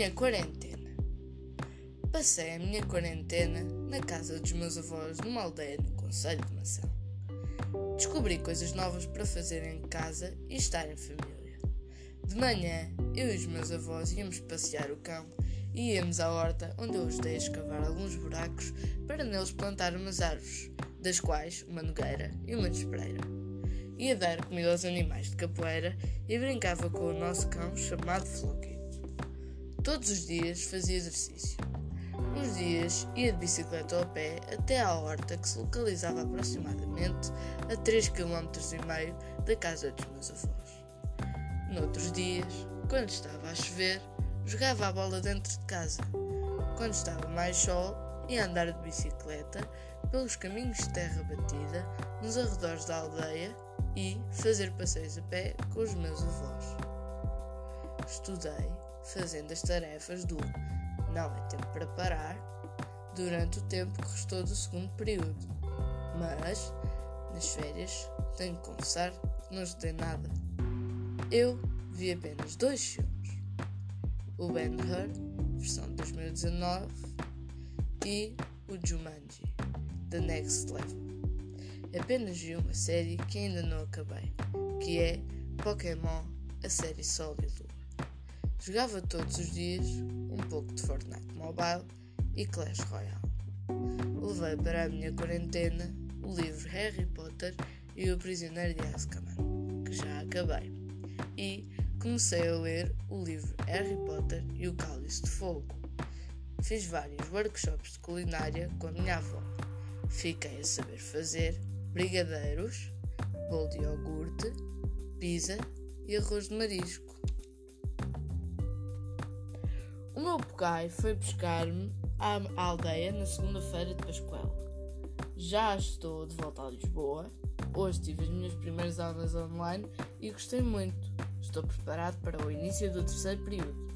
minha quarentena. Passei a minha quarentena na casa dos meus avós numa aldeia no Conselho de Mação. Descobri coisas novas para fazer em casa e estar em família. De manhã, eu e os meus avós íamos passear o cão e íamos à horta onde eu ajudei a escavar alguns buracos para neles plantar umas árvores, das quais uma nogueira e uma despereira. Ia dar comida aos animais de capoeira e brincava com o nosso cão chamado Floki. Todos os dias fazia exercício. Uns dias ia de bicicleta ao pé até à horta que se localizava aproximadamente a 3,5 km da casa dos meus avós. Noutros dias, quando estava a chover, jogava a bola dentro de casa. Quando estava mais sol, ia andar de bicicleta pelos caminhos de terra batida nos arredores da aldeia e fazer passeios a pé com os meus avós. Estudei fazendo as tarefas do não é tempo para parar durante o tempo que restou do segundo período, mas nas férias tenho que confessar que não estudei nada. Eu vi apenas dois filmes: o Ben Hur, versão de 2019, e o Jumanji, The Next Level. Apenas vi uma série que ainda não acabei, que é Pokémon, a série Lua. Jogava todos os dias um pouco de Fortnite Mobile e Clash Royale. Levei para a minha quarentena o livro Harry Potter e o Prisioneiro de Azkaban, que já acabei, e comecei a ler o livro Harry Potter e o Cálice de Fogo. Fiz vários workshops de culinária com a minha avó. Fiquei a saber fazer brigadeiros, bolo de iogurte, pizza e arroz de marisco. O meu pai foi buscar-me à aldeia na segunda-feira de Pascoal. Já estou de volta a Lisboa. Hoje tive as minhas primeiras aulas online e gostei muito. Estou preparado para o início do terceiro período.